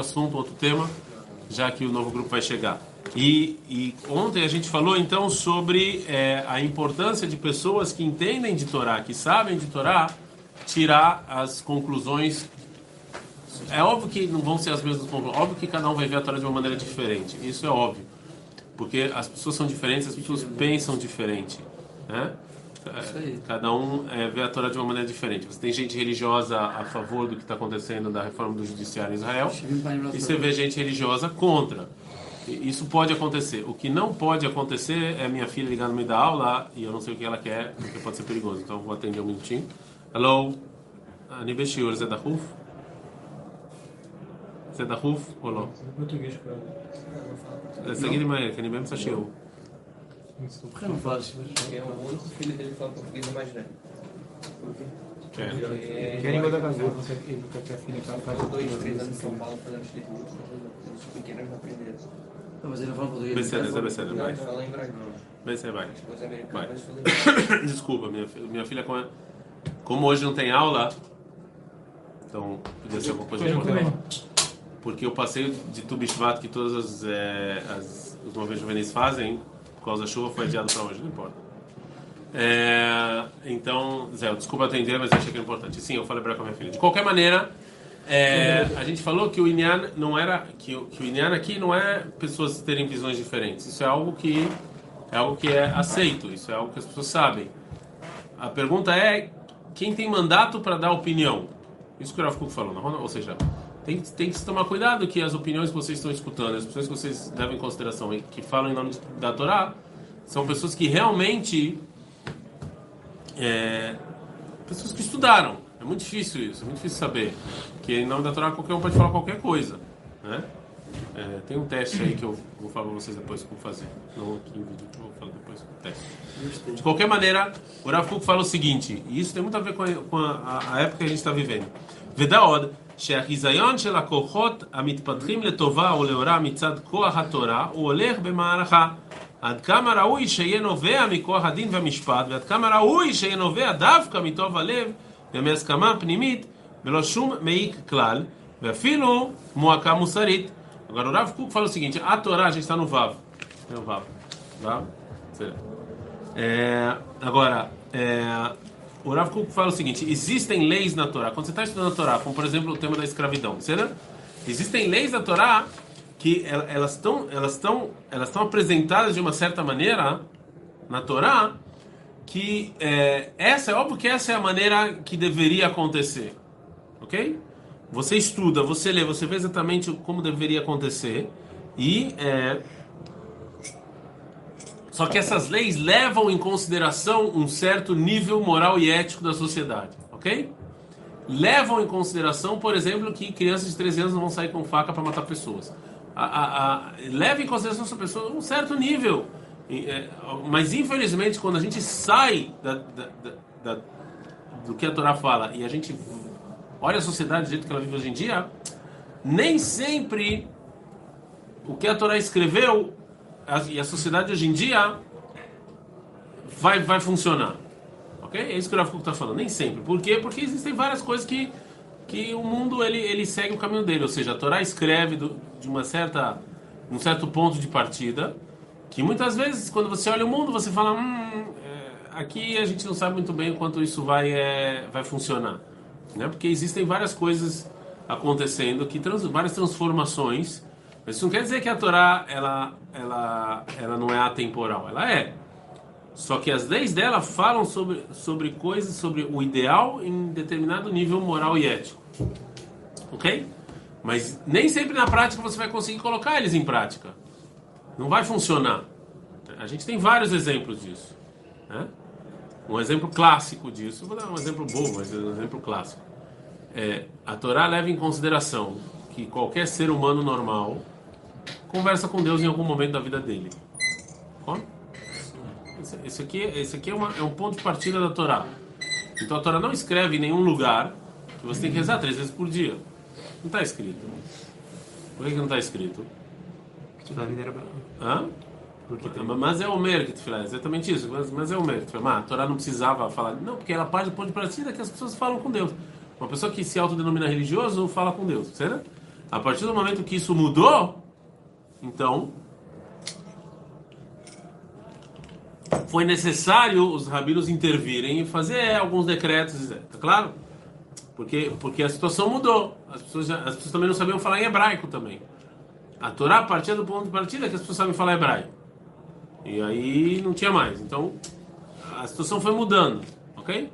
assunto, outro tema, já que o novo grupo vai chegar. E, e ontem a gente falou então sobre é, a importância de pessoas que entendem de Torá, que sabem de Torá, tirar as conclusões. É óbvio que não vão ser as mesmas conclusões, óbvio que cada um vai ver a Torá de uma maneira diferente, isso é óbvio, porque as pessoas são diferentes, as pessoas pensam diferente, né? Cada um é, vê a Torá de uma maneira diferente. Você tem gente religiosa a favor do que está acontecendo da reforma do judiciário em Israel e você vê gente religiosa contra. E isso pode acontecer. O que não pode acontecer é minha filha ligar no meio da aula e eu não sei o que ela quer, porque pode ser perigoso. Então vou atender um minutinho. Hello, Anibe Shior, Zé olá Ruf? Zé da Ruf? Olá. Português, cara. Seguir mais, Anibe Porquê não fazes? Porque é o outro filho dele que fala português imaginário. Por quê? É. Que é a língua da caseira. Ele nunca tinha filha em casa. dois, três anos em São Paulo fazendo escritura. Os pequenos não aprenderam. Não, mas ele não fala português. Becenas, é becenas, vai. Fala em vai. Vai. Desculpa, minha, minha filha, como, é, como hoje não tem aula, então podia ser alguma coisa de Porque eu passei de Tubishvat que todas as, é, as os movimentos juvenis fazem causa da chuva, foi adiado para hoje, não importa. É, então, Zé, desculpa atender, mas achei que era importante. Sim, eu falei para com a minha filha. De qualquer maneira, é, a gente falou que o Inyan não era que, que o Inyan aqui não é pessoas terem visões diferentes. Isso é algo que é algo que é aceito. Isso é algo que as pessoas sabem. A pergunta é quem tem mandato para dar opinião. Isso que o Kuk falou, não? ou seja, tem, tem que tomar cuidado que as opiniões que vocês estão escutando, as pessoas que vocês levam em consideração e que falam em nome da Torá, são pessoas que realmente. É, pessoas que estudaram. É muito difícil isso, é muito difícil saber. Que em nome da Torá qualquer um pode falar qualquer coisa. Né? É, tem um teste aí que eu vou falar pra vocês depois como fazer. Não aqui em vídeo, eu vou falar depois o teste. De qualquer maneira, o Rafuco fala o seguinte, e isso tem muito a ver com a, com a, a época que a gente está vivendo. Vedaoda שהחיזיון של הכוחות המתפתחים לטובה ולאורה מצד כוח התורה הוא הולך במערכה. עד כמה ראוי שיהיה נובע מכוח הדין והמשפט, ועד כמה ראוי שיהיה נובע דווקא מטוב הלב ומהסכמה פנימית, ולא שום מעיק כלל, ואפילו מועקה מוסרית. Torá, a gente está no Vav. É o Vav. Vav? Certo. É, agora, é, o Rav Kuk fala o seguinte: existem leis na Torá. Quando você está estudando a Torá, como por exemplo o tema da escravidão, certo? Existem leis da Torá que el- elas estão elas estão elas estão apresentadas de uma certa maneira na Torá que é, essa é óbvio que essa é a maneira que deveria acontecer, ok? Você estuda, você lê, você vê exatamente como deveria acontecer e é, só que essas leis levam em consideração um certo nível moral e ético da sociedade, ok? Levam em consideração, por exemplo, que crianças de 13 anos não vão sair com faca para matar pessoas. A, a, a, leva em consideração essa pessoa um certo nível. É, mas, infelizmente, quando a gente sai da, da, da, do que a Torá fala e a gente olha a sociedade do jeito que ela vive hoje em dia, nem sempre o que a Torá escreveu e a sociedade hoje em dia vai, vai funcionar. Ok? É isso que o Kuk está falando. Nem sempre. Por quê? Porque existem várias coisas que, que o mundo ele, ele segue o caminho dele. Ou seja, a Torá escreve do- de uma certa, um certo ponto de partida que muitas vezes, quando você olha o mundo, você fala: hum, é, aqui a gente não sabe muito bem quanto isso vai, é, vai funcionar. Né? Porque existem várias coisas acontecendo, que trans, várias transformações. Mas isso não quer dizer que a Torá ela, ela, ela não é atemporal. Ela é. Só que as leis dela falam sobre, sobre coisas, sobre o ideal em determinado nível moral e ético. Ok? Mas nem sempre na prática você vai conseguir colocar eles em prática. Não vai funcionar. A gente tem vários exemplos disso. Né? Um exemplo clássico disso, vou dar um exemplo bobo, mas um exemplo clássico. É, a Torá leva em consideração que qualquer ser humano normal conversa com Deus em algum momento da vida dele. Ó. Esse, aqui, esse aqui é, uma- é um ponto de partida da Torá. Então a Torá não escreve em nenhum lugar que você tem que rezar três vezes por dia. Não está escrito. Por que, que não está escrito? Era Hã? Porque tem- Mas é o mer que tu fala, exatamente isso. Mas, mas é o. Mas a Torá não precisava falar. Não, porque ela parte do ponto de partida que as pessoas falam com Deus. Uma pessoa que se autodenomina religioso fala com Deus, certo? A partir do momento que isso mudou, então, foi necessário os rabinos intervirem e fazer alguns decretos, tá claro? Porque, porque a situação mudou. As pessoas, já, as pessoas também não sabiam falar em hebraico também. A Torá partia do ponto de partida que as pessoas sabem falar hebraico. E aí não tinha mais. Então, a situação foi mudando, ok?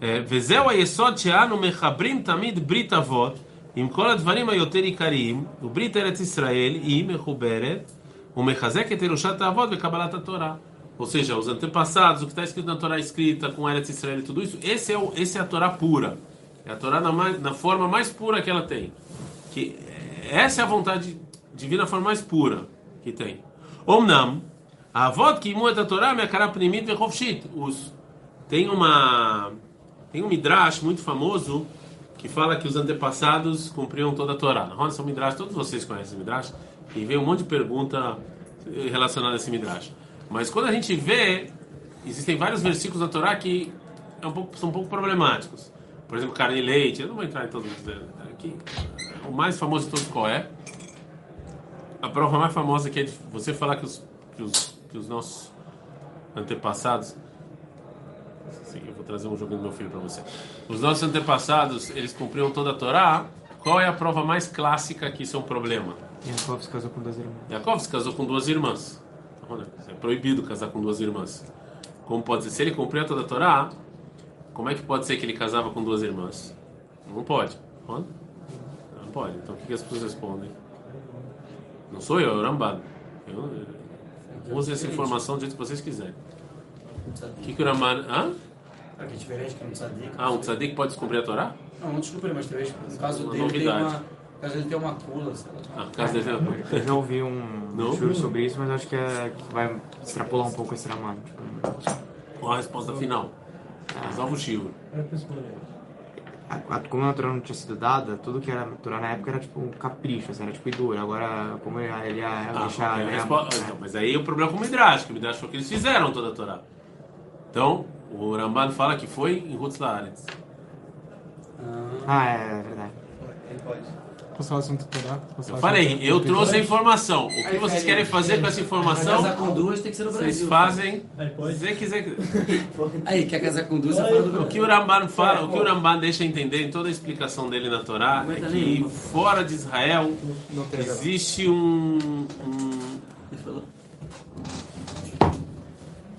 É, Vezeu a Yesod no Mechabrim Tamid Brit Avot עם כל הדברים היותר עיקריים, וברית ארץ ישראל היא מחוברת ומחזקת את ירושת האבות וקבלת התורה. Ou seja, os antepassados, o que está escrito na Torá escrita com Eretz Israel e tudo isso, esse é, o, esse é a Torá pura. É a Torá na, mais- na forma mais pura que ela tem. Que essa é a vontade divina, a forma mais pura que tem. Omnam, a avó que imu et a Torá me akara pnimit vechovshit. Os tem uma tem um midrash muito famoso que fala que os antepassados cumpriam toda a Torá. Na um midrash, todos vocês conhecem esse midrash e vem um monte de pergunta relacionada a esse midrash. Mas quando a gente vê, existem vários versículos da Torá que é um pouco, são um pouco problemáticos. Por exemplo, carne e leite. Eu não vou entrar em todos os aqui. O mais famoso de todos qual é? A prova mais famosa que é você falar que os, que os, que os nossos antepassados Sim, eu vou trazer um jogo do meu filho para você. Os nossos antepassados, eles cumpriam toda a Torá. Qual é a prova mais clássica que isso é um problema? Yaakov se casou com duas irmãs. Jacob se casou com duas irmãs. Então, É proibido casar com duas irmãs. Como pode ser? Se ele cumpria toda a Torá, como é que pode ser que ele casava com duas irmãs? Não pode. Não pode. Então o que, que as pessoas respondem? Não sou eu, é o Rambam. Eu, eu, use essa informação do jeito que vocês quiserem. O que, que o Rambam... Hã? Ah, que é diferente, que é um tzadik. Ah, um tzadik pode descobrir a Torá? Não, não aí, mas talvez no caso Uma dele tem novidade. uma. No caso dele tem uma cula, sei lá. Ah, por causa dele. Eu já ouvi um Não? sobre isso, mas acho que, é, que vai extrapolar um pouco esse ramado. Tipo, Qual a resposta final? Resolve o a- a- como a Torá não tinha sido dada, tudo que era Torá na época era tipo um capricho, assim, era tipo duro. Agora, como ele, ele ia Ah, deixar. ele ia- resposta- então, mas aí o problema com o Midrash, que o Midrash foi que eles fizeram toda a Torá. Então, o Ramban fala que foi em Rutz Laaretz. Ah, é, verdade. Ele pode. Posso falar assunto Torá? Eu falei, eu trouxe a informação. O que Aí, vocês querem fazer com essa informação, casar com duas tem que ser no vocês Brasil. fazem. Aí pode. Se quiser. Aí, quer casar com duas é O que o Ramban fala, o que o Ramban deixa entender em toda a explicação dele na Torá é que fora de Israel existe um- um Ele falou.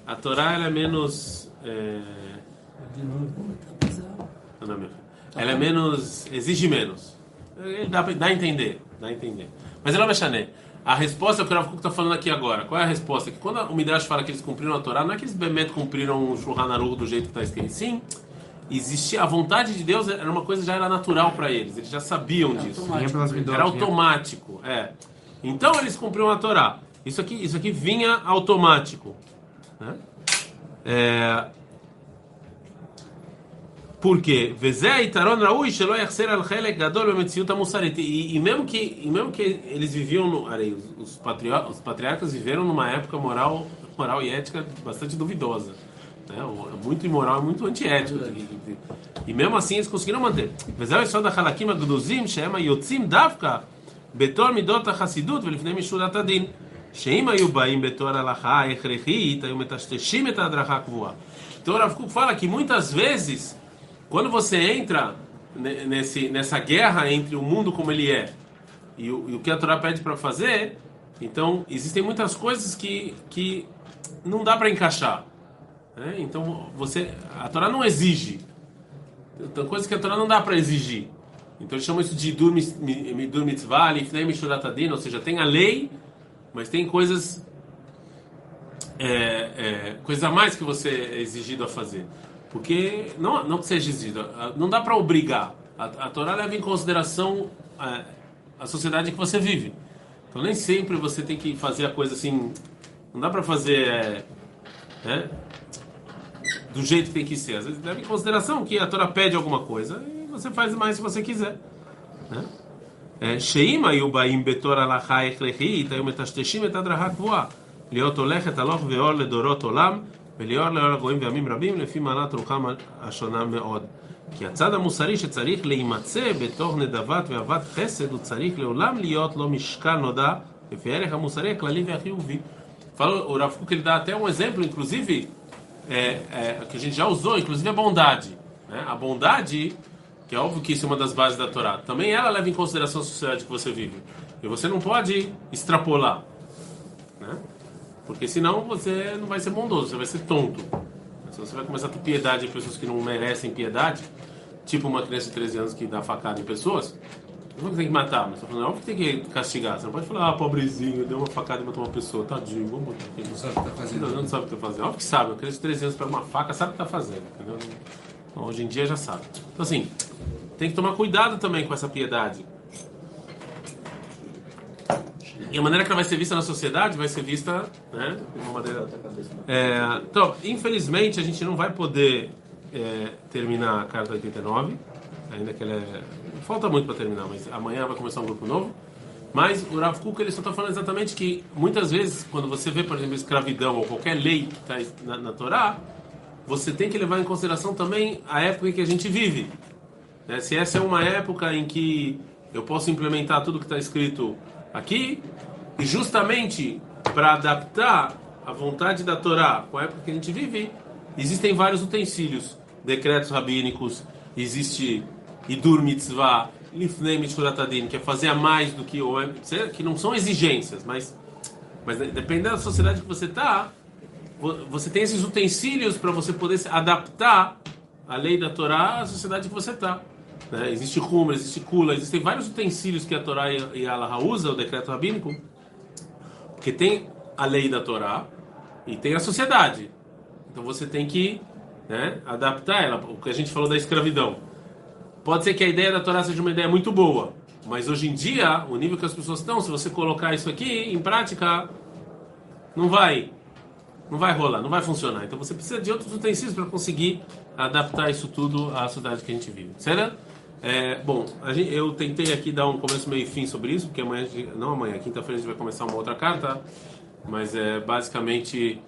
A Torá ela é menos. É... Não. Ela é menos. exige menos. É, Dá, dá a entender. Dá a entender. Mas ela vai chané. A resposta que o Rav Kuk está falando aqui agora. Qual é a resposta? Que quando o Midrash fala que eles cumpriram a Torá, não é que eles bemet cumpriram o Shulchan Aruch do jeito que está escrito. Sim, existia a vontade de Deus era uma coisa que já era natural para eles. Eles já sabiam disso. Vinha pelas midot, Era automático, é. Então eles cumpriam a Torá. Isso aqui, isso aqui vinha automático. né? É... Por quê? E, e, mesmo que, e mesmo que eles viviam no. Aí, os, patriar, os patriarcas viveram numa época moral, moral e ética bastante duvidosa. Né? É muito imoral, é muito antiético. É e mesmo assim eles conseguiram manter. Vezé só da Halakim Agduzim, Shema Yotzim Davka, Betor Midot Hassidut, velifnei Mishurat Adin. Sheima Yubaim Então Rav Kuk fala que muitas vezes, quando você entra nesse, nessa guerra entre o mundo como ele é e o, e o que a Torá pede para fazer, então existem muitas coisas que, que não dá para encaixar. Né? Então você, a Torá não exige. Tem coisas que a Torá não dá para exigir. Então eles chamam isso de Midur Mitzvah, Lifnei Mishuratadin, ou seja, tem a lei mas tem coisas é, é, a mais que você é exigido a fazer. Porque, não, não que seja exigido, não dá para obrigar. A, a Torá leva em consideração a, a sociedade que você vive. Então, nem sempre você tem que fazer a coisa assim. Não dá para fazer é, né, do jeito que tem que ser. Às vezes leva em consideração que a Torá pede alguma coisa e você faz mais se você quiser. né? אה, שאם היו באים בתור הלכה הכרחית, היו מטשטשים את הדרכה קבועה. להיות הולכת הלוך ואור לדורות עולם, ולאור לאור הגויים ועמים רבים, לפי מעלת רוחם השונה מאוד. כי הצד המוסרי שצריך להימצא בתוך נדבת ואהבת חסד, הוא צריך לעולם להיות לו משקל נודע לפי הערך המוסרי הכללי והחיובי. Falou, o Rav Kuk, ele dá até um exemplo, inclusive, é, é, que a gente já usou, inclusive a bondade. Né? A bondade, que é óbvio que isso é uma das bases da Torá, também ela leva em consideração a sociedade que você vive. E você não pode extrapolar. Né? Porque senão você não vai ser bondoso, você vai ser tonto. Se você vai começar a ter piedade em pessoas que não merecem piedade, tipo uma criança de 13 anos que dá facada em pessoas, não que tem que matar, mas falando, é óbvio que tem que castigar. Você não pode falar, ah, pobrezinho, deu uma facada e matou uma pessoa, tadinho, vamos botar aqui. Não sabe o que tá fazendo. Não, não sabe o que tá fazendo. Óbvio que sabe, uma criança de 13 anos pega uma faca, sabe o que tá fazendo, entendeu? Então, hoje em dia já sabe. Então, assim, tem que tomar cuidado também com essa piedade. E a maneira que ela vai ser vista na sociedade vai ser vista, né, maneira... É, então, infelizmente, a gente não vai poder é, terminar a carta 89, ainda que ela é... Falta muito para terminar, mas amanhã vai começar um grupo novo. Mas o Rav Kuk, ele só está falando exatamente que, muitas vezes, quando você vê, por exemplo, escravidão ou qualquer lei que está na, na Torá, você tem que levar em consideração também a época em que a gente vive. Né? Se essa é uma época em que eu posso implementar tudo que está escrito aqui, e justamente para adaptar a vontade da Torá com a época que a gente vive, existem vários utensílios, decretos rabínicos, existe Idur Mitzvah, Lifnei Mishkurat Adin, que é fazer a mais do que o que não são exigências, mas mas dependendo da sociedade que você está, você tem esses utensílios para você poder adaptar a lei da Torá à sociedade que você está. Né? Existe Humra, existe Kula, existem vários utensílios que a Torá e a Allah usa, o decreto rabínico, porque tem a lei da Torá e tem a sociedade. Então você tem que né, adaptar ela. O que a gente falou da escravidão. Pode ser que a ideia da Torá seja uma ideia muito boa, mas hoje em dia, o nível que as pessoas estão, se você colocar isso aqui em prática, não vai não vai rolar, não vai funcionar. Então você precisa de outros utensílios para conseguir adaptar isso tudo à sociedade que a gente vive. Certo? É, bom, gente, eu tentei aqui dar um começo, meio e fim sobre isso, porque amanhã, não amanhã, quinta-feira a gente vai começar uma outra carta, mas é, basicamente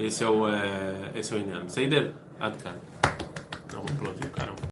esse é o, é, esse é o Inham. Seider, Adkan. Não, vou aplaudir.